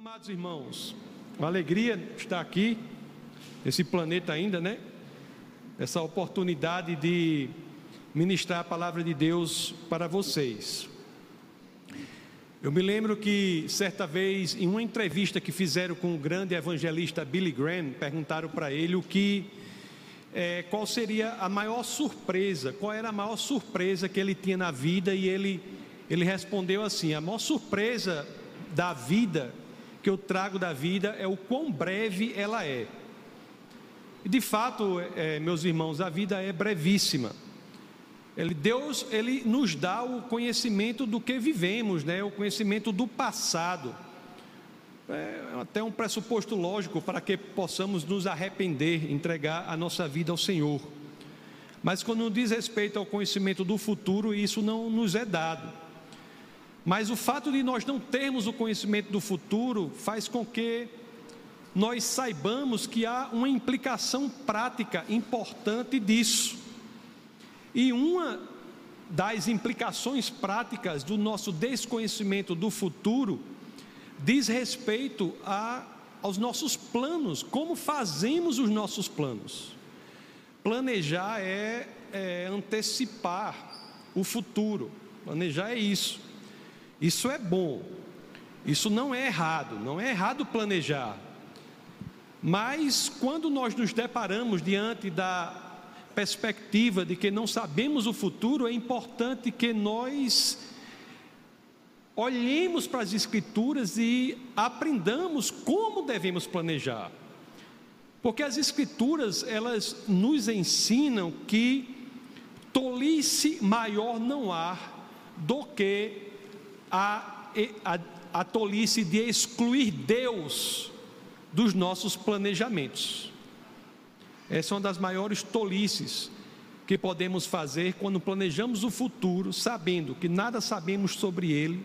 Amados irmãos, uma alegria estar aqui, nesse planeta ainda, né? Essa oportunidade de ministrar a palavra de Deus para vocês. Eu me lembro que certa vez, em uma entrevista que fizeram com o grande evangelista Billy Graham, perguntaram para ele o que, é, qual seria a maior surpresa, qual era a maior surpresa que ele tinha na vida, e ele, ele respondeu assim: a maior surpresa da vida que eu trago da vida é o quão breve ela é. E de fato, é, meus irmãos, a vida é brevíssima. Ele, Deus, ele nos dá o conhecimento do que vivemos, né? O conhecimento do passado. É até um pressuposto lógico para que possamos nos arrepender, entregar a nossa vida ao Senhor. Mas quando diz respeito ao conhecimento do futuro, isso não nos é dado. Mas o fato de nós não termos o conhecimento do futuro faz com que nós saibamos que há uma implicação prática importante disso. E uma das implicações práticas do nosso desconhecimento do futuro diz respeito a, aos nossos planos, como fazemos os nossos planos. Planejar é, é antecipar o futuro, planejar é isso. Isso é bom, isso não é errado, não é errado planejar. Mas quando nós nos deparamos diante da perspectiva de que não sabemos o futuro, é importante que nós olhemos para as Escrituras e aprendamos como devemos planejar. Porque as Escrituras, elas nos ensinam que tolice maior não há do que a, a, a tolice de excluir Deus dos nossos planejamentos. Essa é uma das maiores tolices que podemos fazer quando planejamos o futuro, sabendo que nada sabemos sobre ele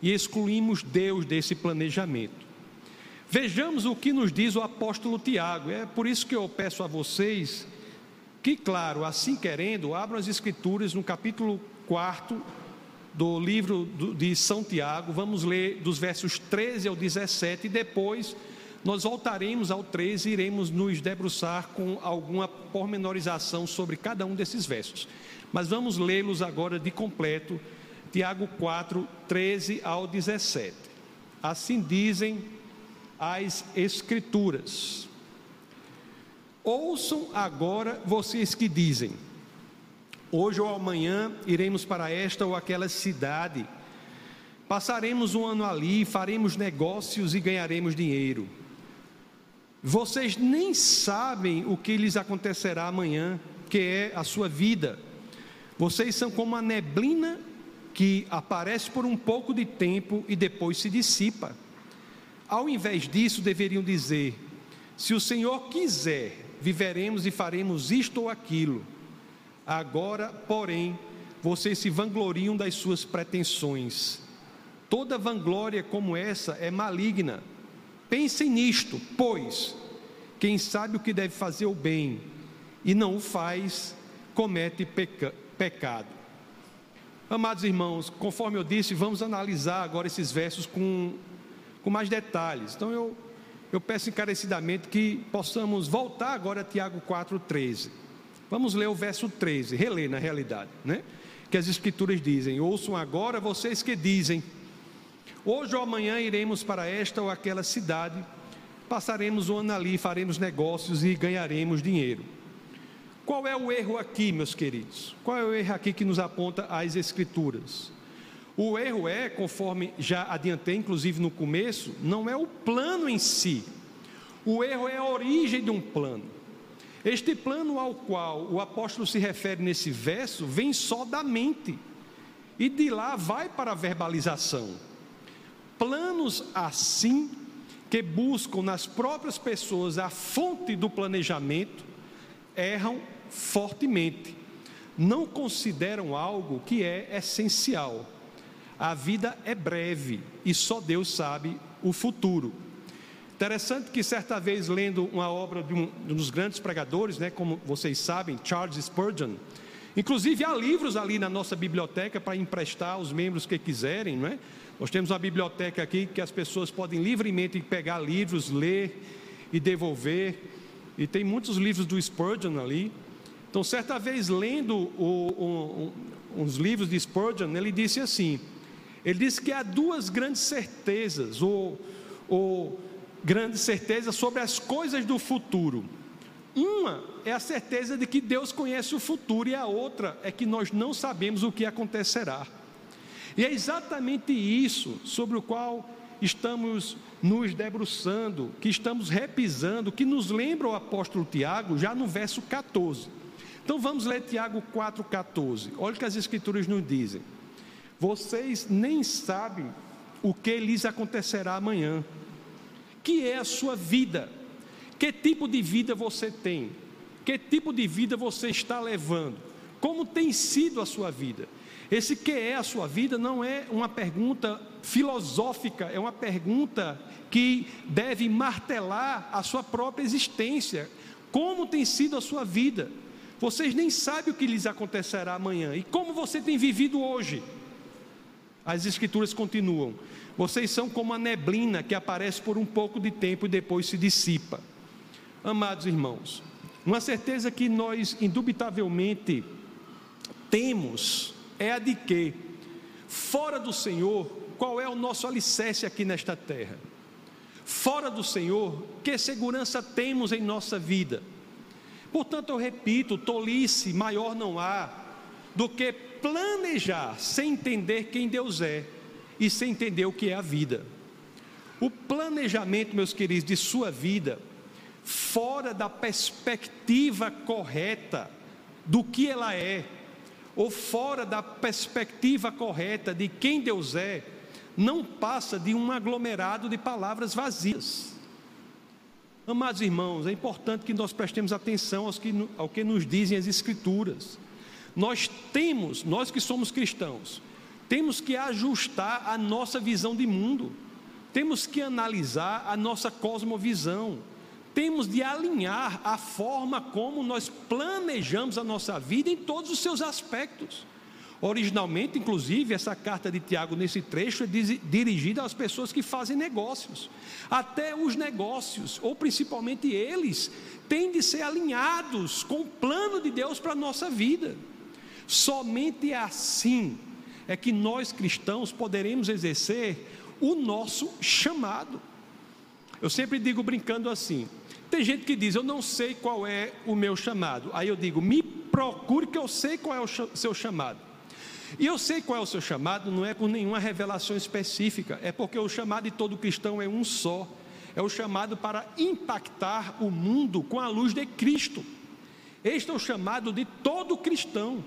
e excluímos Deus desse planejamento. Vejamos o que nos diz o apóstolo Tiago. É por isso que eu peço a vocês que, claro, assim querendo, abram as escrituras no capítulo 4 do livro de São Tiago, vamos ler dos versos 13 ao 17 e depois nós voltaremos ao 13 e iremos nos debruçar com alguma pormenorização sobre cada um desses versos. Mas vamos lê-los agora de completo, Tiago 4, 13 ao 17. Assim dizem as Escrituras. Ouçam agora vocês que dizem: Hoje ou amanhã iremos para esta ou aquela cidade, passaremos um ano ali, faremos negócios e ganharemos dinheiro. Vocês nem sabem o que lhes acontecerá amanhã, que é a sua vida. Vocês são como a neblina que aparece por um pouco de tempo e depois se dissipa. Ao invés disso, deveriam dizer: se o Senhor quiser, viveremos e faremos isto ou aquilo. Agora, porém, vocês se vangloriam das suas pretensões. Toda vanglória como essa é maligna. Pensem nisto, pois quem sabe o que deve fazer o bem e não o faz, comete peca pecado. Amados irmãos, conforme eu disse, vamos analisar agora esses versos com, com mais detalhes. Então eu, eu peço encarecidamente que possamos voltar agora a Tiago 4,13. Vamos ler o verso 13, reler na realidade, né? Que as escrituras dizem: Ouçam agora vocês que dizem: Hoje ou amanhã iremos para esta ou aquela cidade, passaremos o ano ali, faremos negócios e ganharemos dinheiro. Qual é o erro aqui, meus queridos? Qual é o erro aqui que nos aponta as escrituras? O erro é, conforme já adiantei, inclusive no começo, não é o plano em si. O erro é a origem de um plano. Este plano ao qual o apóstolo se refere nesse verso vem só da mente, e de lá vai para a verbalização. Planos assim, que buscam nas próprias pessoas a fonte do planejamento, erram fortemente, não consideram algo que é essencial. A vida é breve e só Deus sabe o futuro. Interessante que certa vez lendo uma obra de um, de um dos grandes pregadores, né, como vocês sabem, Charles Spurgeon, inclusive há livros ali na nossa biblioteca para emprestar aos membros que quiserem, não é? Nós temos uma biblioteca aqui que as pessoas podem livremente pegar livros, ler e devolver. E tem muitos livros do Spurgeon ali. Então, certa vez, lendo o, um, uns livros de Spurgeon, ele disse assim: ele disse que há duas grandes certezas, ou, ou grandes certezas sobre as coisas do futuro. Uma é a certeza de que Deus conhece o futuro, e a outra é que nós não sabemos o que acontecerá. E é exatamente isso sobre o qual estamos nos debruçando, que estamos repisando, que nos lembra o apóstolo Tiago, já no verso 14. Então vamos ler Tiago 4,14. Olha o que as Escrituras nos dizem. Vocês nem sabem o que lhes acontecerá amanhã, que é a sua vida, que tipo de vida você tem, que tipo de vida você está levando, como tem sido a sua vida. Esse que é a sua vida não é uma pergunta filosófica, é uma pergunta que deve martelar a sua própria existência. Como tem sido a sua vida? Vocês nem sabem o que lhes acontecerá amanhã. E como você tem vivido hoje? As escrituras continuam. Vocês são como a neblina que aparece por um pouco de tempo e depois se dissipa. Amados irmãos, uma certeza que nós indubitavelmente temos é a de que, fora do Senhor, qual é o nosso alicerce aqui nesta terra? Fora do Senhor, que segurança temos em nossa vida? Portanto, eu repito: tolice maior não há do que planejar sem entender quem Deus é e sem entender o que é a vida. O planejamento, meus queridos, de sua vida, fora da perspectiva correta do que ela é, ou fora da perspectiva correta de quem Deus é, não passa de um aglomerado de palavras vazias. Amados irmãos, é importante que nós prestemos atenção aos que, ao que nos dizem as Escrituras. Nós temos, nós que somos cristãos, temos que ajustar a nossa visão de mundo, temos que analisar a nossa cosmovisão, temos de alinhar a forma como nós planejamos a nossa vida em todos os seus aspectos. Originalmente, inclusive, essa carta de Tiago nesse trecho é dirigida às pessoas que fazem negócios. Até os negócios, ou principalmente eles, têm de ser alinhados com o plano de Deus para a nossa vida. Somente assim é que nós cristãos poderemos exercer o nosso chamado. Eu sempre digo brincando assim: tem gente que diz, eu não sei qual é o meu chamado. Aí eu digo, me procure que eu sei qual é o seu chamado. E eu sei qual é o seu chamado, não é por nenhuma revelação específica, é porque o chamado de todo cristão é um só. É o chamado para impactar o mundo com a luz de Cristo. Este é o chamado de todo cristão.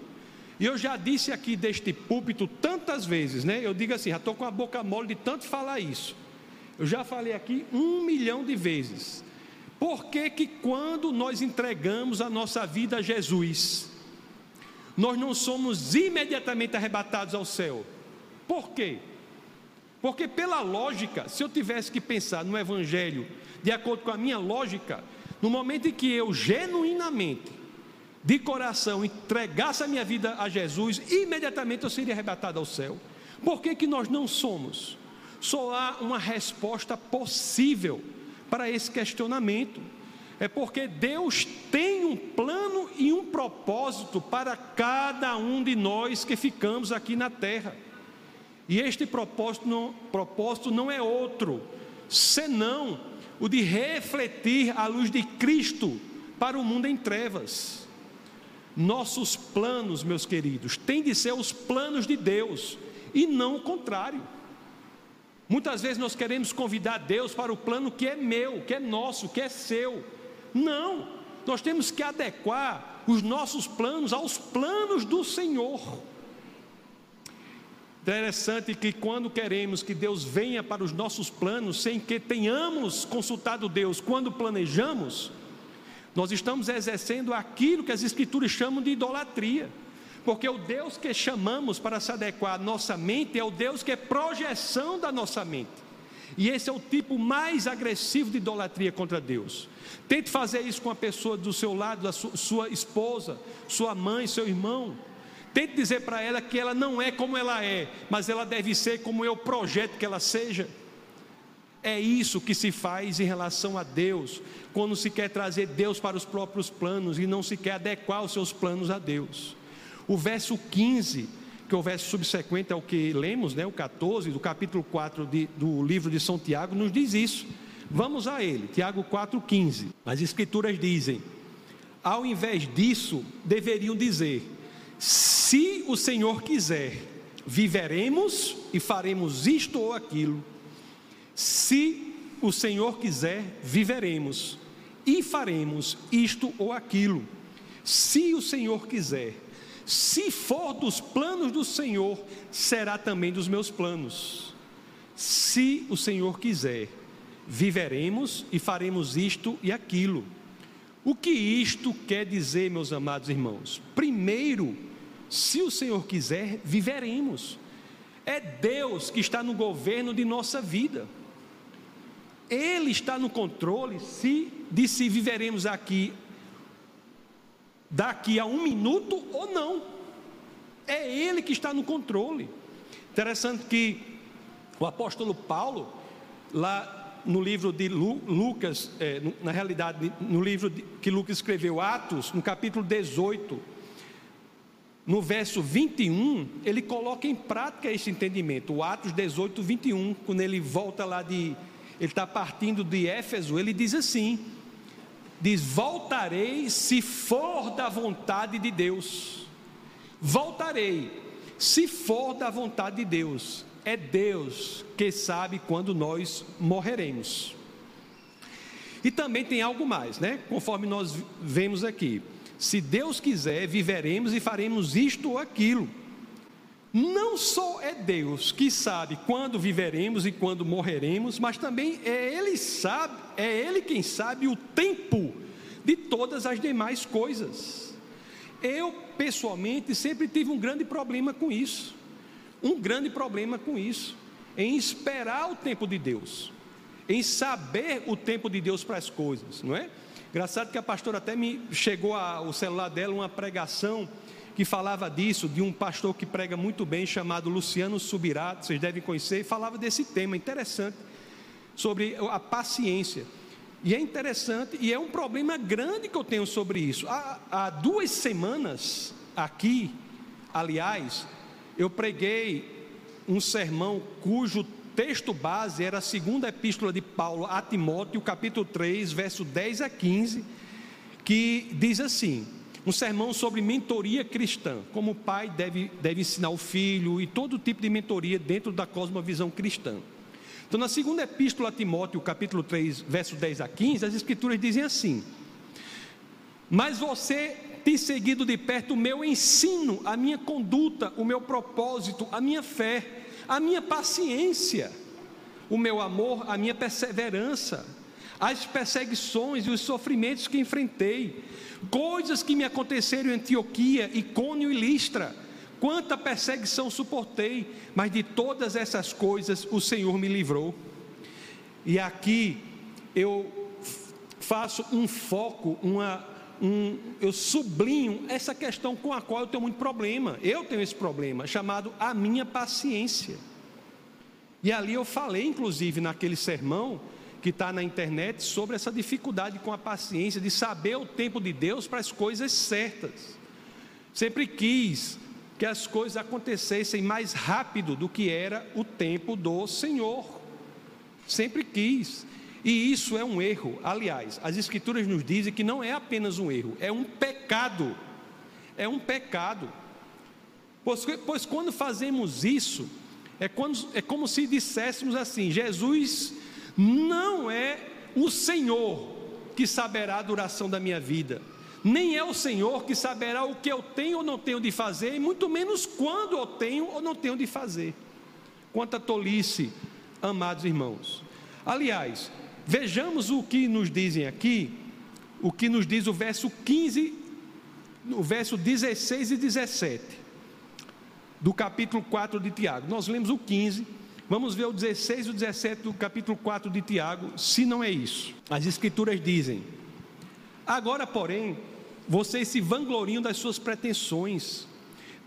E eu já disse aqui deste púlpito tantas vezes, né? Eu digo assim, já estou com a boca mole de tanto falar isso. Eu já falei aqui um milhão de vezes. Por que, que quando nós entregamos a nossa vida a Jesus, nós não somos imediatamente arrebatados ao céu. Por quê? Porque, pela lógica, se eu tivesse que pensar no Evangelho de acordo com a minha lógica, no momento em que eu genuinamente, de coração, entregasse a minha vida a Jesus, imediatamente eu seria arrebatado ao céu. Por que, que nós não somos? Só há uma resposta possível para esse questionamento é porque Deus tem um plano e um propósito para cada um de nós que ficamos aqui na terra. E este propósito não, propósito não é outro, senão o de refletir a luz de Cristo para o mundo em trevas. Nossos planos, meus queridos, têm de ser os planos de Deus e não o contrário. Muitas vezes nós queremos convidar Deus para o plano que é meu, que é nosso, que é seu. Não, nós temos que adequar os nossos planos aos planos do Senhor. Interessante que quando queremos que Deus venha para os nossos planos, sem que tenhamos consultado Deus quando planejamos, nós estamos exercendo aquilo que as Escrituras chamam de idolatria. Porque o Deus que chamamos para se adequar à nossa mente é o Deus que é projeção da nossa mente. E esse é o tipo mais agressivo de idolatria contra Deus. Tente fazer isso com a pessoa do seu lado, sua, sua esposa, sua mãe, seu irmão. Tente dizer para ela que ela não é como ela é, mas ela deve ser como eu projeto que ela seja. É isso que se faz em relação a Deus, quando se quer trazer Deus para os próprios planos e não se quer adequar os seus planos a Deus. O verso 15, que é o verso subsequente ao que lemos, né, o 14 do capítulo 4 de, do livro de São Tiago, nos diz isso. Vamos a ele, Tiago 4,15. As Escrituras dizem: ao invés disso, deveriam dizer: se o Senhor quiser, viveremos e faremos isto ou aquilo. Se o Senhor quiser, viveremos e faremos isto ou aquilo. Se o Senhor quiser, se for dos planos do Senhor, será também dos meus planos. Se o Senhor quiser, viveremos e faremos isto e aquilo. O que isto quer dizer, meus amados irmãos? Primeiro, se o Senhor quiser, viveremos. É Deus que está no governo de nossa vida. Ele está no controle se, de se viveremos aqui daqui a um minuto ou não. É Ele que está no controle. Interessante que o apóstolo Paulo, lá no livro de Lucas, é, na realidade, no livro que Lucas escreveu, Atos, no capítulo 18, no verso 21, ele coloca em prática esse entendimento. O Atos 18, 21, quando ele volta lá de. Ele está partindo de Éfeso, ele diz assim: diz: Voltarei se for da vontade de Deus. Voltarei se for da vontade de Deus. É Deus que sabe quando nós morreremos. E também tem algo mais, né? Conforme nós vemos aqui. Se Deus quiser, viveremos e faremos isto ou aquilo. Não só é Deus que sabe quando viveremos e quando morreremos, mas também é Ele sabe, é Ele quem sabe o tempo de todas as demais coisas. Eu pessoalmente sempre tive um grande problema com isso. Um grande problema com isso, em esperar o tempo de Deus, em saber o tempo de Deus para as coisas, não é? Engraçado que a pastora até me chegou ao celular dela uma pregação que falava disso, de um pastor que prega muito bem, chamado Luciano Subirato, vocês devem conhecer, e falava desse tema interessante, sobre a paciência. E é interessante, e é um problema grande que eu tenho sobre isso. Há, há duas semanas, aqui, aliás, eu preguei um sermão cujo texto base era a segunda epístola de Paulo a Timóteo, capítulo 3, verso 10 a 15, que diz assim: um sermão sobre mentoria cristã, como o pai deve, deve ensinar o filho e todo tipo de mentoria dentro da cosmovisão cristã. Então, na segunda epístola a Timóteo, capítulo 3, verso 10 a 15, as escrituras dizem assim: Mas você tem seguido de perto o meu ensino, a minha conduta, o meu propósito, a minha fé a minha paciência, o meu amor, a minha perseverança, as perseguições e os sofrimentos que enfrentei, coisas que me aconteceram em Antioquia, Icônio e Listra. Quanta perseguição suportei, mas de todas essas coisas o Senhor me livrou. E aqui eu faço um foco, uma, um, eu sublinho essa questão com a qual eu tenho muito problema. Eu tenho esse problema, chamado a minha paciência. E ali eu falei, inclusive, naquele sermão que está na internet, sobre essa dificuldade com a paciência, de saber o tempo de Deus para as coisas certas. Sempre quis que as coisas acontecessem mais rápido do que era o tempo do Senhor. Sempre quis. E isso é um erro. Aliás, as Escrituras nos dizem que não é apenas um erro, é um pecado. É um pecado. Pois, pois quando fazemos isso, é, quando, é como se disséssemos assim: Jesus não é o Senhor que saberá a duração da minha vida, nem é o Senhor que saberá o que eu tenho ou não tenho de fazer, e muito menos quando eu tenho ou não tenho de fazer. Quanta tolice, amados irmãos. Aliás, Vejamos o que nos dizem aqui, o que nos diz o verso 15, o verso 16 e 17 do capítulo 4 de Tiago. Nós lemos o 15, vamos ver o 16 e o 17 do capítulo 4 de Tiago, se não é isso. As escrituras dizem: Agora, porém, vocês se vangloriam das suas pretensões,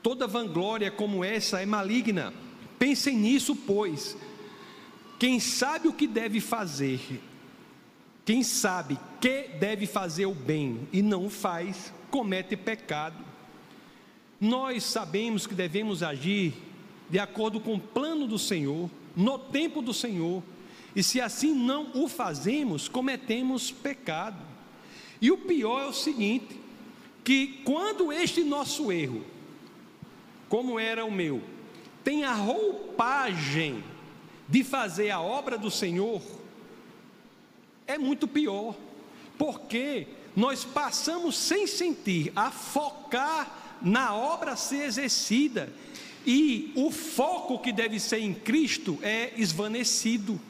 Toda vanglória como essa é maligna. Pensem nisso, pois. Quem sabe o que deve fazer, quem sabe que deve fazer o bem e não faz, comete pecado. Nós sabemos que devemos agir de acordo com o plano do Senhor, no tempo do Senhor, e se assim não o fazemos, cometemos pecado. E o pior é o seguinte: que quando este nosso erro, como era o meu, tem a roupagem de fazer a obra do Senhor, é muito pior, porque nós passamos sem sentir a focar na obra a ser exercida, e o foco que deve ser em Cristo é esvanecido.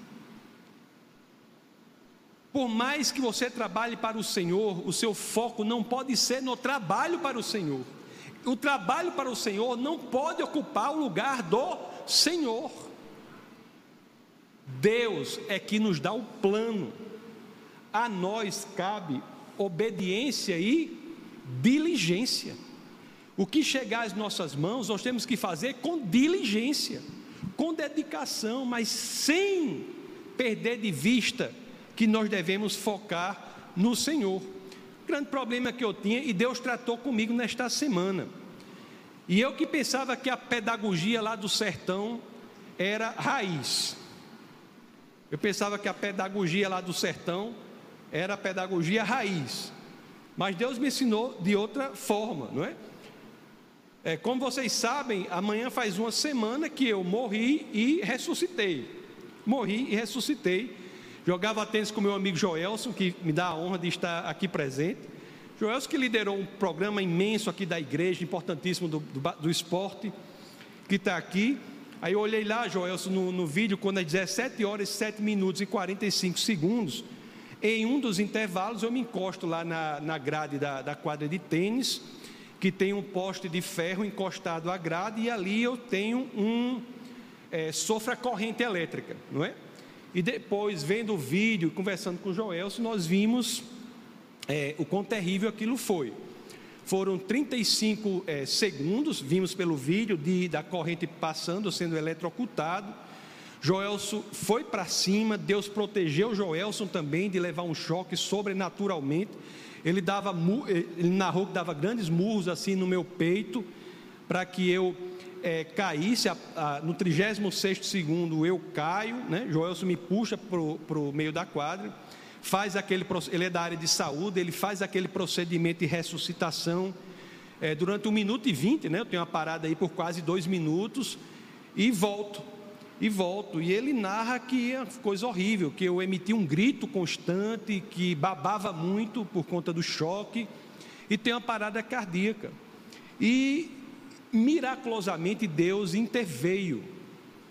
Por mais que você trabalhe para o Senhor, o seu foco não pode ser no trabalho para o Senhor. O trabalho para o Senhor não pode ocupar o lugar do Senhor. Deus é que nos dá o plano. A nós cabe obediência e diligência. O que chegar às nossas mãos, nós temos que fazer com diligência, com dedicação, mas sem perder de vista que nós devemos focar no Senhor. O grande problema que eu tinha, e Deus tratou comigo nesta semana. E eu que pensava que a pedagogia lá do sertão era raiz. Eu pensava que a pedagogia lá do sertão era a pedagogia raiz. Mas Deus me ensinou de outra forma, não é? É? Como vocês sabem, amanhã faz uma semana que eu morri e ressuscitei. Morri e ressuscitei. Jogava tênis com meu amigo Joelson, que me dá a honra de estar aqui presente. Joelson que liderou um programa imenso aqui da igreja, importantíssimo do, do, do esporte, que está aqui. Aí eu olhei lá, Joelson, no, no vídeo, quando é 17 horas, 7 minutos e 45 segundos. Em um dos intervalos, eu me encosto lá na, na grade da, da quadra de tênis, que tem um poste de ferro encostado à grade, e ali eu tenho um. É, sofra corrente elétrica, não é? E depois, vendo o vídeo, conversando com o Joelson, nós vimos é, o quão terrível aquilo foi. Foram 35 é, segundos, vimos pelo vídeo, de, da corrente passando, sendo eletrocutado. Joelson foi para cima, Deus protegeu Joelson também de levar um choque sobrenaturalmente. Ele, dava, ele narrou que dava grandes murros assim no meu peito, para que eu é, caísse, a, a, no 36 segundo eu caio, né? Joelson me puxa para o meio da quadra, faz aquele, ele é da área de saúde, ele faz aquele procedimento de ressuscitação é, durante um minuto e vinte, né? Eu tenho uma parada aí por quase dois minutos e volto, e volto. E ele narra que é coisa horrível, que eu emiti um grito constante, que babava muito por conta do choque, e tem uma parada cardíaca. E miraculosamente Deus interveio.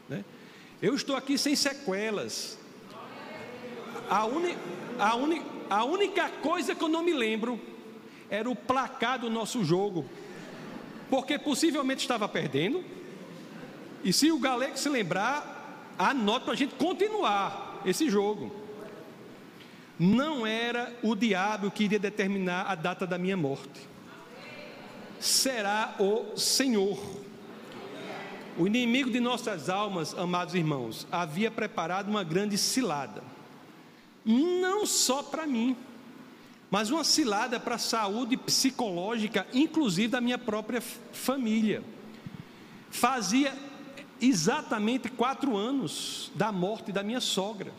Né? Eu estou aqui sem sequelas. A, uni, a, uni, a única coisa que eu não me lembro era o placar do nosso jogo, porque possivelmente estava perdendo. E se o Galego se lembrar, anote para a gente continuar esse jogo. Não era o diabo que iria determinar a data da minha morte será o Senhor. O inimigo de nossas almas, amados irmãos, havia preparado uma grande cilada, não só para mim, mas uma cilada para a saúde psicológica, inclusive da minha própria família. Fazia exatamente quatro anos da morte da minha sogra.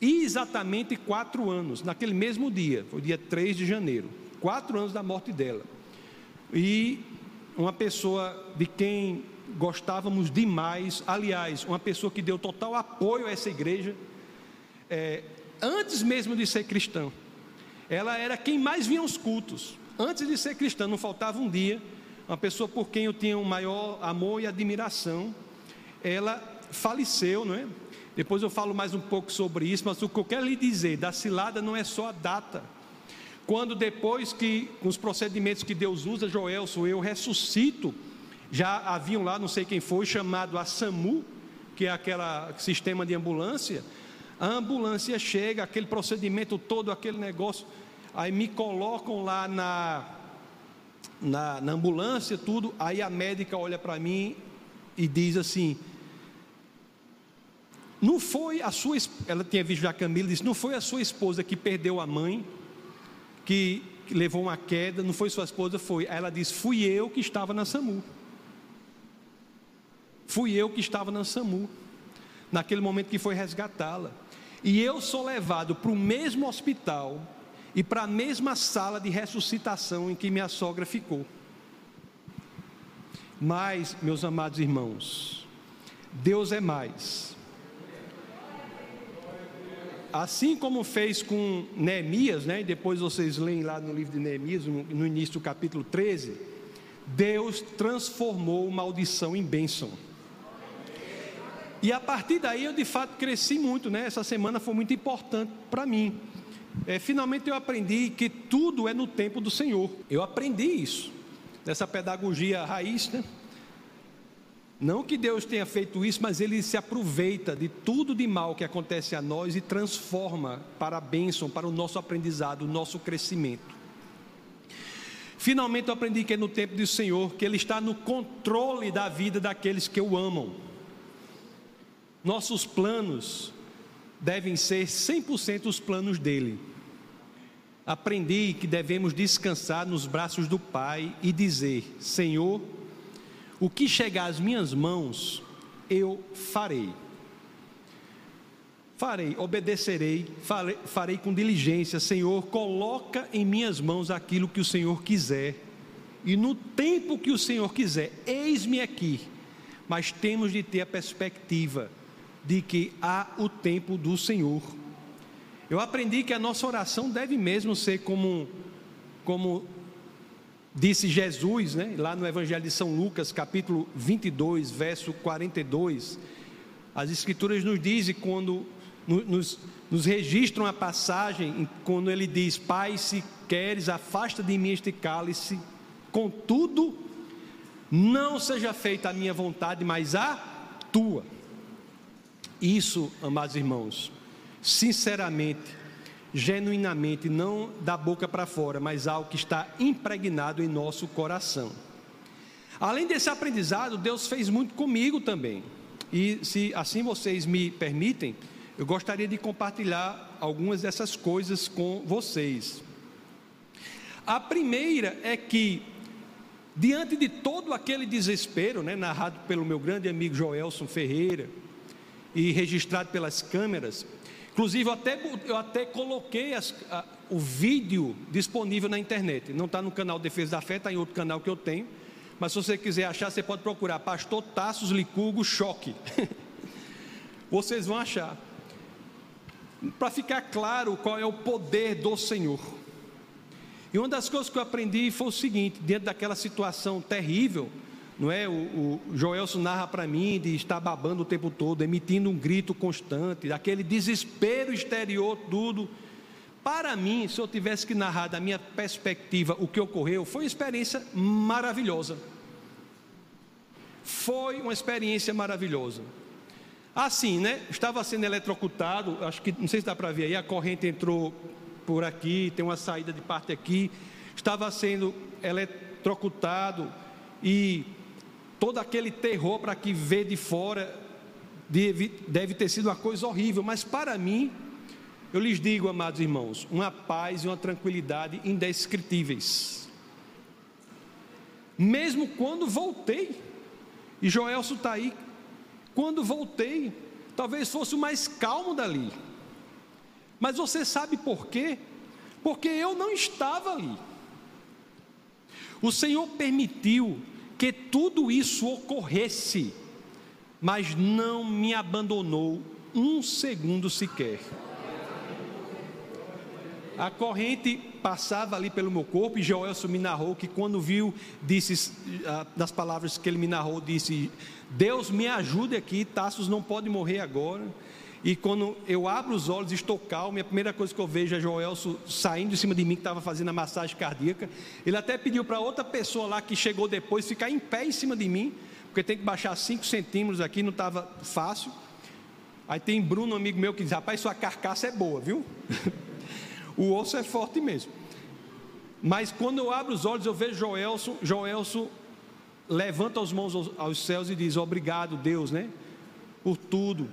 Exatamente quatro anos, naquele mesmo dia, foi dia 3 de janeiro. Quatro anos da morte dela. E uma pessoa de quem gostávamos demais, aliás, uma pessoa que deu total apoio a essa igreja, é, antes mesmo de ser cristã. Ela era quem mais vinha aos cultos. Antes de ser cristã, não faltava um dia. Uma pessoa por quem eu tinha um maior amor e admiração. Ela faleceu, não é? Depois eu falo mais um pouco sobre isso, mas o que eu quero lhe dizer da cilada não é só a data quando depois que, os procedimentos que Deus usa, Joelson, eu ressuscito, já haviam lá, não sei quem foi, chamado a SAMU, que é aquele sistema de ambulância, a ambulância chega, aquele procedimento todo, aquele negócio, aí me colocam lá na, na, na ambulância, tudo. Aí a médica olha para mim e diz assim: Não foi a sua ela tinha visto já a Camila, disse: Não foi a sua esposa que perdeu a mãe, que, levou uma queda, não foi sua esposa, foi. Aí ela disse: Fui eu que estava na SAMU. Fui eu que estava na SAMU, naquele momento que foi resgatá-la. E eu sou levado para o mesmo hospital e para a mesma sala de ressuscitação em que minha sogra ficou. Mas, meus amados irmãos, Deus é mais. Assim como fez com Neemias, né? depois vocês leem lá no livro de Neemias, no início do capítulo 13, Deus transformou maldição em bênção. E a partir daí eu de fato cresci muito, né? Essa semana foi muito importante para mim é, finalmente eu aprendi que tudo é no tempo do Senhor. Eu aprendi isso, dessa pedagogia raiz, né? Não que Deus tenha feito isso, mas Ele se aproveita de tudo de mal que acontece a nós e transforma para a bênção, para o nosso aprendizado, o nosso crescimento. Finalmente eu aprendi que é no tempo do Senhor, que Ele está no controle da vida daqueles que o amam. Nossos planos devem ser 100% os planos dele. Aprendi que devemos descansar nos braços do Pai e dizer: Senhor, o que chegar às minhas mãos, eu farei. Farei, obedecerei, farei, farei com diligência. Senhor, coloca em minhas mãos aquilo que o Senhor quiser. E no tempo que o Senhor quiser, eis-me aqui. Mas temos de ter a perspectiva de que há o tempo do Senhor. Eu aprendi que a nossa oração deve mesmo ser como, como disse Jesus, né, lá no Evangelho de São Lucas, capítulo 22, verso 42. As Escrituras nos dizem quando nos, nos registram a passagem, quando ele diz: Pai, se queres, afasta de mim este cálice, contudo, não seja feita a minha vontade, mas a tua. Isso, amados irmãos, sinceramente, genuinamente, não da boca para fora, mas algo que está impregnado em nosso coração. Além desse aprendizado, Deus fez muito comigo também. E se assim vocês me permitem, eu gostaria de compartilhar algumas dessas coisas com vocês. A primeira é que, diante de todo aquele desespero, né, narrado pelo meu grande amigo Joelson Ferreira, e registrado pelas câmeras. Inclusive, eu até, eu até coloquei as, a, o vídeo disponível na internet. Não está no canal Defesa da Fé, está em outro canal que eu tenho. Mas se você quiser achar, você pode procurar Pastor Tassos Licurgo Choque. Vocês vão achar. Para ficar claro qual é o poder do Senhor. E uma das coisas que eu aprendi foi o seguinte: dentro daquela situação terrível, não é? O, o Joelson narra para mim de estar babando o tempo todo, emitindo um grito constante, aquele desespero exterior, tudo. Para mim, se eu tivesse que narrar da minha perspectiva o que ocorreu, foi uma experiência maravilhosa. Foi uma experiência maravilhosa. Assim, né? Estava sendo eletrocutado, acho que não sei se dá para ver aí, a corrente entrou por aqui, tem uma saída de parte aqui. Estava sendo eletrocutado e todo aquele terror para que vê de fora deve, deve ter sido uma coisa horrível, mas para mim, eu lhes digo, amados irmãos, uma paz e uma tranquilidade indescritíveis. Mesmo quando voltei, e Joelso está aí, quando voltei, talvez fosse o mais calmo dali. Mas você sabe por quê? Porque eu não estava ali. O Senhor permitiu que tudo isso ocorresse, mas não me abandonou um segundo sequer. A corrente passava ali pelo meu corpo e Joelson me narrou que quando viu, disse, das palavras que ele me narrou, disse: Deus me ajude aqui, Tassos não pode morrer agora. E quando eu abro os olhos e estou calmo, a primeira coisa que eu vejo é Joelso saindo de cima de mim, que estava fazendo a massagem cardíaca. Ele até pediu para outra pessoa lá que chegou depois ficar em pé em cima de mim, porque tem que baixar 5 centímetros aqui, não estava fácil. Aí tem Bruno, amigo meu, que diz: Rapaz, sua carcaça é boa, viu? o osso é forte mesmo. Mas quando eu abro os olhos, eu vejo Joelson, Joelson levanta as mãos aos céus e diz: Obrigado, Deus, né? Por tudo.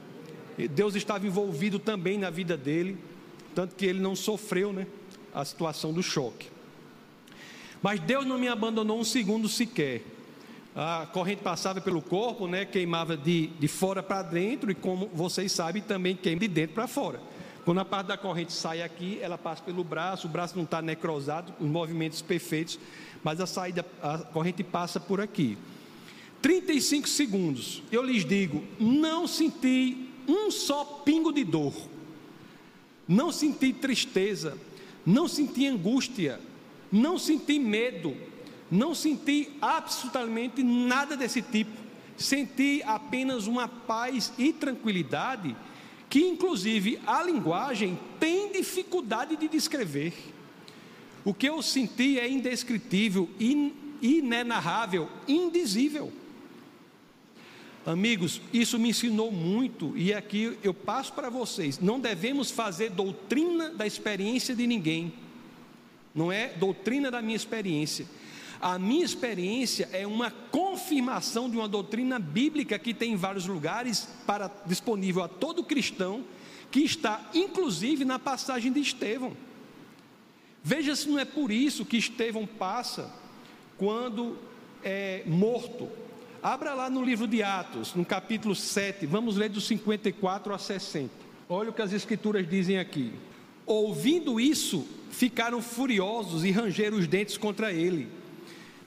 Deus estava envolvido também na vida dele, tanto que ele não sofreu, né? A situação do choque. Mas Deus não me abandonou um segundo sequer. A corrente passava pelo corpo, né? Queimava de, de fora para dentro, e como vocês sabem, também queima de dentro para fora. Quando a parte da corrente sai aqui, ela passa pelo braço, o braço não está necrosado, os movimentos perfeitos, mas a saída, a corrente passa por aqui. 35 segundos, eu lhes digo: não senti um só pingo de dor, não senti tristeza, não senti angústia, não senti medo, não senti absolutamente nada desse tipo. Senti apenas uma paz e tranquilidade que inclusive a linguagem tem dificuldade de descrever. O que eu senti é indescritível, in, inenarrável, indizível. Amigos, isso me ensinou muito e aqui eu passo para vocês. Não devemos fazer doutrina da experiência de ninguém. Não é doutrina da minha experiência. A minha experiência é uma confirmação de uma doutrina bíblica que tem em vários lugares para disponível a todo cristão, que está inclusive na passagem de Estevão. Veja se não é por isso que Estevão passa quando é morto. Abra lá no livro de Atos, no capítulo 7, vamos ler dos 54 a 60. Olha o que as escrituras dizem aqui. Ouvindo isso, ficaram furiosos e rangeram os dentes contra ele.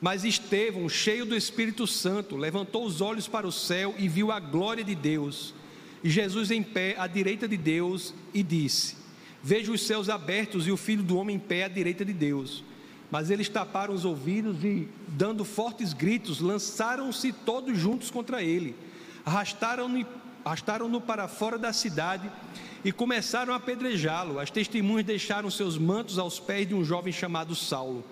Mas Estevão, cheio do Espírito Santo, levantou os olhos para o céu e viu a glória de Deus. E Jesus em pé à direita de Deus e disse: Vejo os céus abertos e o filho do homem em pé à direita de Deus. Mas eles taparam os ouvidos e, dando fortes gritos, lançaram-se todos juntos contra ele. Arrastaram-no arrastaram para fora da cidade e começaram a apedrejá-lo. As testemunhas deixaram seus mantos aos pés de um jovem chamado Saulo.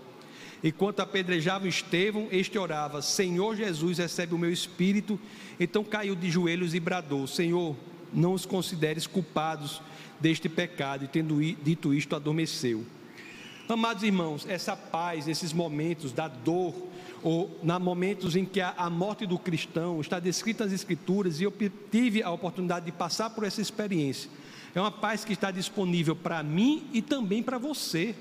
Enquanto apedrejavam Estevão, este orava: Senhor Jesus, recebe o meu espírito. Então caiu de joelhos e bradou: Senhor, não os consideres culpados deste pecado. E tendo dito isto, adormeceu. Amados irmãos, essa paz, esses momentos da dor, ou na momentos em que a, a morte do cristão está descrita nas Escrituras, e eu tive a oportunidade de passar por essa experiência. É uma paz que está disponível para mim e também para você.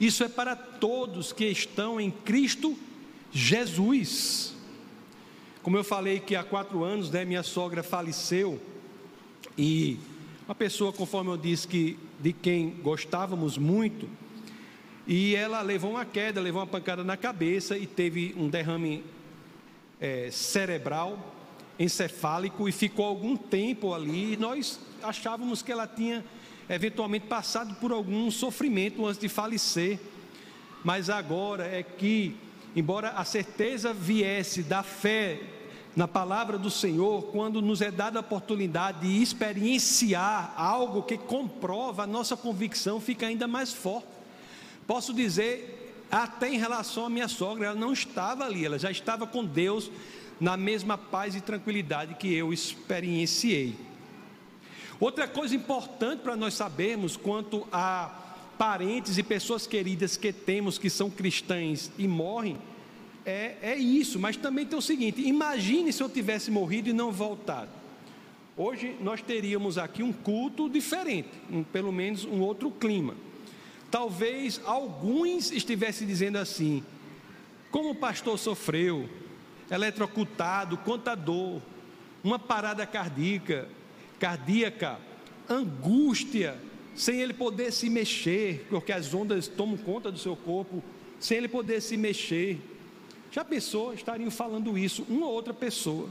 Isso é para todos que estão em Cristo Jesus. Como eu falei que há quatro anos, né, minha sogra faleceu e uma pessoa, conforme eu disse, que de quem gostávamos muito, e ela levou uma queda, levou uma pancada na cabeça e teve um derrame é, cerebral, encefálico e ficou algum tempo ali. E nós achávamos que ela tinha eventualmente passado por algum sofrimento antes de falecer. Mas agora é que, embora a certeza viesse da fé na palavra do Senhor, quando nos é dada a oportunidade de experienciar algo que comprova a nossa convicção, fica ainda mais forte. Posso dizer, até em relação à minha sogra, ela não estava ali, ela já estava com Deus na mesma paz e tranquilidade que eu experienciei. Outra coisa importante para nós sabermos quanto a parentes e pessoas queridas que temos que são cristãs e morrem, é, é isso, mas também tem o seguinte: imagine se eu tivesse morrido e não voltado. Hoje nós teríamos aqui um culto diferente, um, pelo menos um outro clima. Talvez alguns estivessem dizendo assim: como o pastor sofreu, eletrocutado, contador, uma parada cardíaca, cardíaca, angústia, sem ele poder se mexer, porque as ondas tomam conta do seu corpo, sem ele poder se mexer. Já pensou, estariam falando isso, uma ou outra pessoa.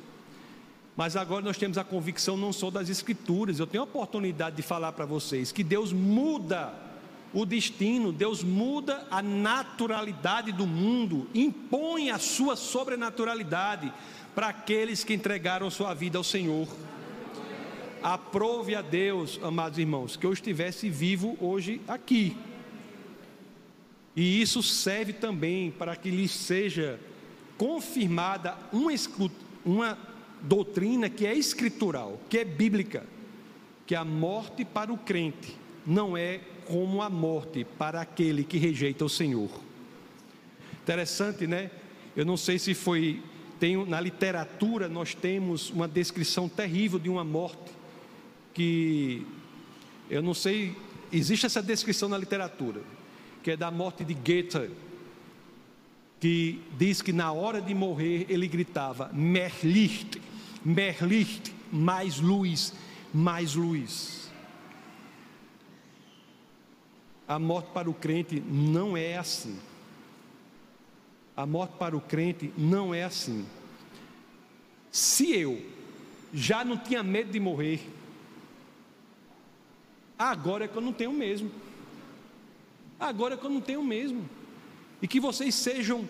Mas agora nós temos a convicção não só das Escrituras, eu tenho a oportunidade de falar para vocês que Deus muda o destino, Deus muda a naturalidade do mundo, impõe a sua sobrenaturalidade para aqueles que entregaram sua vida ao Senhor. Aprove a Deus, amados irmãos, que eu estivesse vivo hoje aqui. E isso serve também para que lhe seja confirmada uma, uma doutrina que é escritural, que é bíblica, que a morte para o crente não é como a morte para aquele que rejeita o Senhor. Interessante, né? Eu não sei se foi. Tem, na literatura, nós temos uma descrição terrível de uma morte que. Eu não sei. Existe essa descrição na literatura, que é da morte de Goethe, que diz que na hora de morrer ele gritava: Merlicht, Merlicht, mais luz, mais luz. A morte para o crente não é assim. A morte para o crente não é assim. Se eu já não tinha medo de morrer, agora é que eu não tenho mesmo. Agora é que eu não tenho mesmo. E que vocês sejam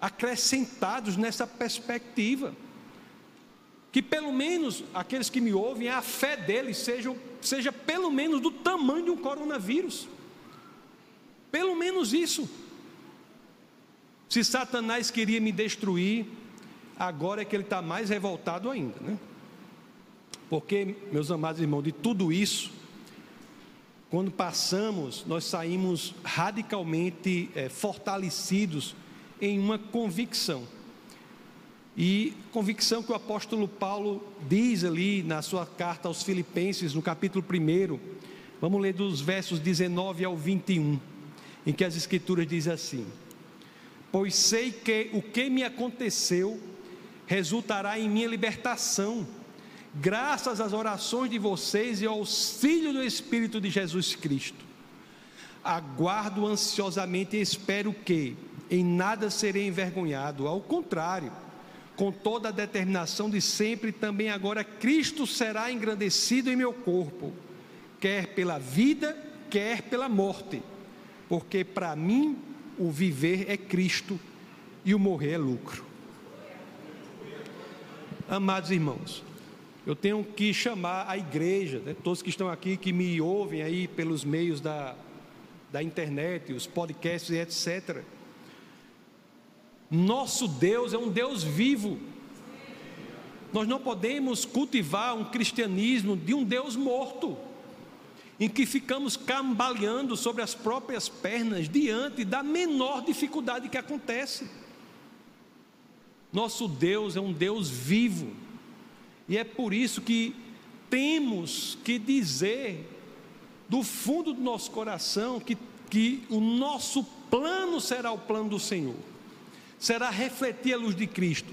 acrescentados nessa perspectiva. Que pelo menos aqueles que me ouvem, a fé deles seja, seja pelo menos do tamanho de um coronavírus. Pelo menos isso. Se Satanás queria me destruir, agora é que ele está mais revoltado ainda, né? Porque, meus amados irmãos, de tudo isso, quando passamos, nós saímos radicalmente é, fortalecidos em uma convicção. E convicção que o apóstolo Paulo diz ali na sua carta aos Filipenses, no capítulo 1, vamos ler dos versos 19 ao 21, em que as Escrituras dizem assim: Pois sei que o que me aconteceu resultará em minha libertação graças às orações de vocês e ao auxílio do Espírito de Jesus Cristo. Aguardo ansiosamente e espero que em nada serei envergonhado, ao contrário, com toda a determinação de sempre, também agora Cristo será engrandecido em meu corpo, quer pela vida, quer pela morte, porque para mim o viver é Cristo e o morrer é lucro. Amados irmãos, eu tenho que chamar a igreja, né, todos que estão aqui, que me ouvem aí pelos meios da, da internet, os podcasts e etc. Nosso Deus é um Deus vivo. Nós não podemos cultivar um cristianismo de um Deus morto, em que ficamos cambaleando sobre as próprias pernas diante da menor dificuldade que acontece. Nosso Deus é um Deus vivo e é por isso que temos que dizer do fundo do nosso coração que, que o nosso plano será o plano do Senhor, será refletir a luz de Cristo,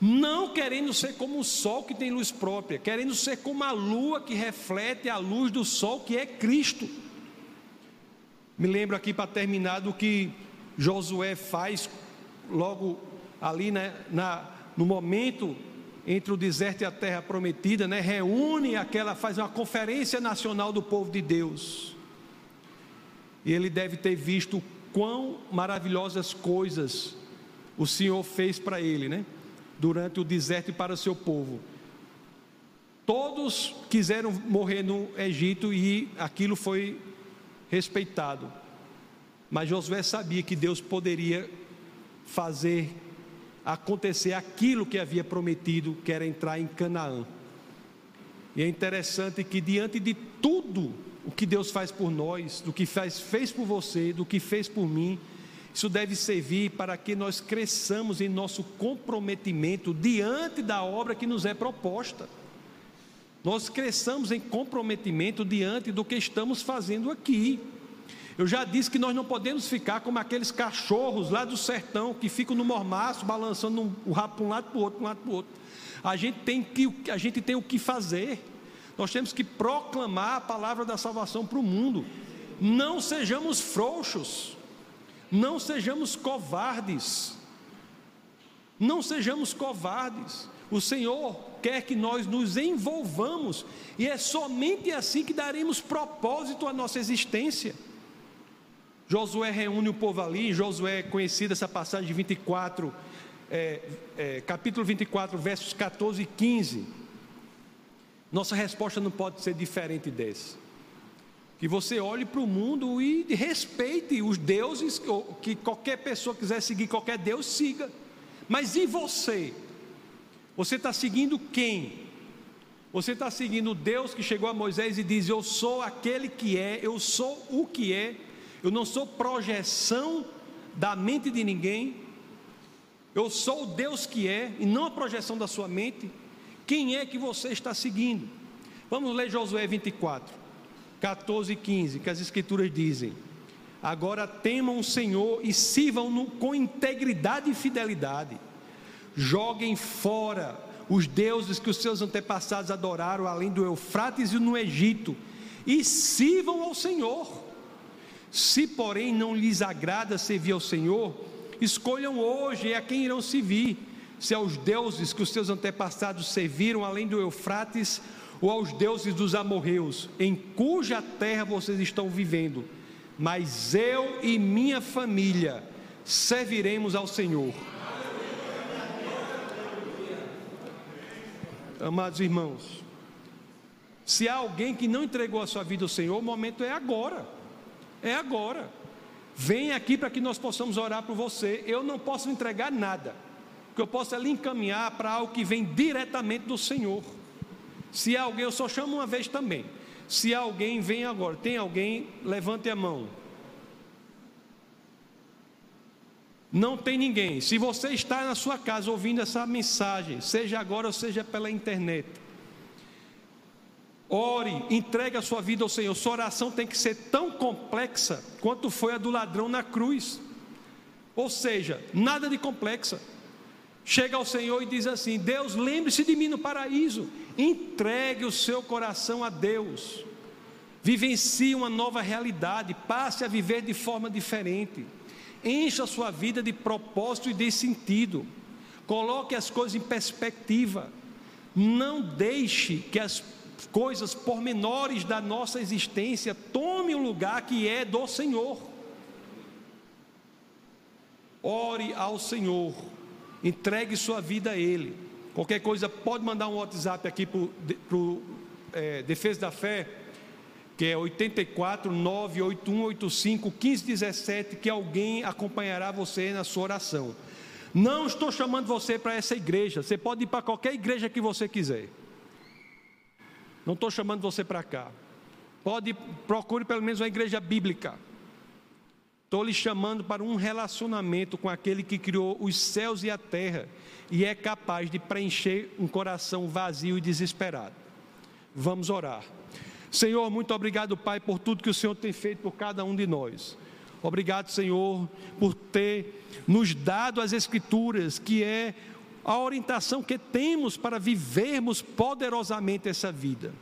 não querendo ser como o sol que tem luz própria, querendo ser como a lua que reflete a luz do sol que é Cristo. Me lembro aqui para terminar do que Josué faz logo ali né, na, no momento entre o deserto e a terra prometida, né, reúne aquela, faz uma conferência nacional do povo de Deus. E ele deve ter visto quão maravilhosas coisas o Senhor fez para ele, né? Durante o deserto e para o seu povo. Todos quiseram morrer no Egito e aquilo foi respeitado. Mas Josué sabia que Deus poderia fazer acontecer aquilo que havia prometido, que era entrar em Canaã. E é interessante que diante de tudo o que Deus faz por nós, do que faz, fez por você, do que fez por mim, isso deve servir para que nós cresçamos em nosso comprometimento diante da obra que nos é proposta. Nós cresçamos em comprometimento diante do que estamos fazendo aqui. Eu já disse que nós não podemos ficar como aqueles cachorros lá do sertão que ficam no mormaço, balançando o rabo para um lado para o outro, um lado para o outro. A gente, tem que, a gente tem o que fazer. Nós temos que proclamar a palavra da salvação para o mundo. Não sejamos frouxos. Não sejamos covardes. Não sejamos covardes. O Senhor quer que nós nos envolvamos, e é somente assim que daremos propósito à nossa existência. Josué reúne o povo ali, Josué é conhecida essa passagem de 24, é, é, capítulo 24, versos 14 e 15. Nossa resposta não pode ser diferente dessa. Que você olhe para o mundo e respeite os deuses, que qualquer pessoa quiser seguir qualquer Deus, siga. Mas e você? Você está seguindo quem? Você está seguindo o Deus que chegou a Moisés e diz: Eu sou aquele que é, eu sou o que é, eu não sou projeção da mente de ninguém. Eu sou o Deus que é e não a projeção da sua mente. Quem é que você está seguindo? Vamos ler Josué 24, 14 e 15, que as Escrituras dizem: Agora temam o Senhor e sirvam-no com integridade e fidelidade. Joguem fora os deuses que os seus antepassados adoraram, além do Eufrates e no Egito, e sirvam ao Senhor. Se, porém, não lhes agrada servir ao Senhor, escolham hoje a quem irão servir: se aos deuses que os seus antepassados serviram, além do Eufrates, ou aos deuses dos amorreus, em cuja terra vocês estão vivendo. Mas eu e minha família serviremos ao Senhor. Amados irmãos, se há alguém que não entregou a sua vida ao Senhor, o momento é agora. É agora. Vem aqui para que nós possamos orar por você. Eu não posso entregar nada. O que eu posso é lhe encaminhar para algo que vem diretamente do Senhor. Se alguém, eu só chamo uma vez também. Se alguém, vem agora. Tem alguém, levante a mão. Não tem ninguém. Se você está na sua casa ouvindo essa mensagem, seja agora ou seja pela internet, ore, entregue a sua vida ao Senhor. Sua oração tem que ser tão complexa quanto foi a do ladrão na cruz. Ou seja, nada de complexa. Chega ao Senhor e diz assim: Deus, lembre-se de mim no paraíso. Entregue o seu coração a Deus. Vivencie uma nova realidade. Passe a viver de forma diferente. Encha a sua vida de propósito e de sentido. Coloque as coisas em perspectiva. Não deixe que as coisas pormenores da nossa existência tomem o lugar que é do Senhor. Ore ao Senhor, entregue sua vida a Ele. Qualquer coisa, pode mandar um WhatsApp aqui para o é, Defesa da Fé, que é 84 98185 1517, que alguém acompanhará você na sua oração. Não estou chamando você para essa igreja, você pode ir para qualquer igreja que você quiser. Não estou chamando você para cá. Pode procure pelo menos uma igreja bíblica. Estou lhe chamando para um relacionamento com aquele que criou os céus e a terra e é capaz de preencher um coração vazio e desesperado. Vamos orar. Senhor, muito obrigado, Pai, por tudo que o Senhor tem feito por cada um de nós. Obrigado, Senhor, por ter nos dado as Escrituras, que é a orientação que temos para vivermos poderosamente essa vida.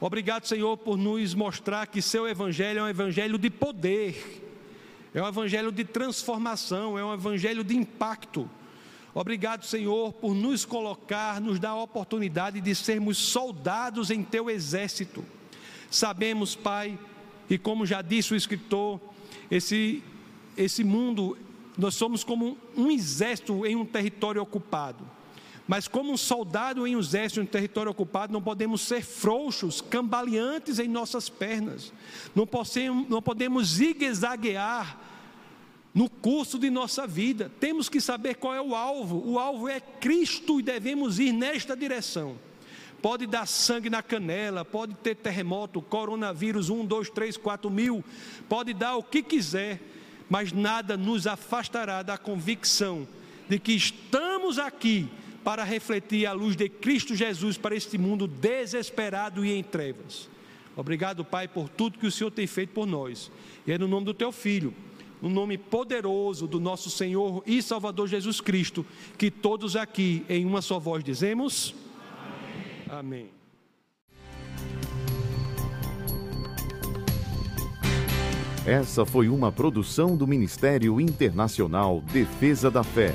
Obrigado, Senhor, por nos mostrar que seu Evangelho é um Evangelho de poder, é um Evangelho de transformação, é um Evangelho de impacto. Obrigado, Senhor, por nos colocar, nos dar a oportunidade de sermos soldados em teu exército Sabemos, Pai, e como já disse o escritor, esse, esse mundo, nós somos como um exército em um território ocupado. Mas, como um soldado em um exército em um território ocupado, não podemos ser frouxos, cambaleantes em nossas pernas, não, podemos, não podemos zigue-zaguear no curso de nossa vida, temos que saber qual é o alvo, o alvo é Cristo e devemos ir nesta direção. Pode dar sangue na canela, pode ter terremoto, coronavírus 1, 2, 3, 4 mil, pode dar o que quiser, mas nada nos afastará da convicção de que estamos aqui para refletir a luz de Cristo Jesus para este mundo desesperado e em trevas. Obrigado, Pai, por tudo que o Senhor tem feito por nós. E é no nome do Teu Filho, no nome poderoso do nosso Senhor e Salvador Jesus Cristo, que todos aqui, em uma só voz, dizemos. Amém. Essa foi uma produção do Ministério Internacional Defesa da Fé,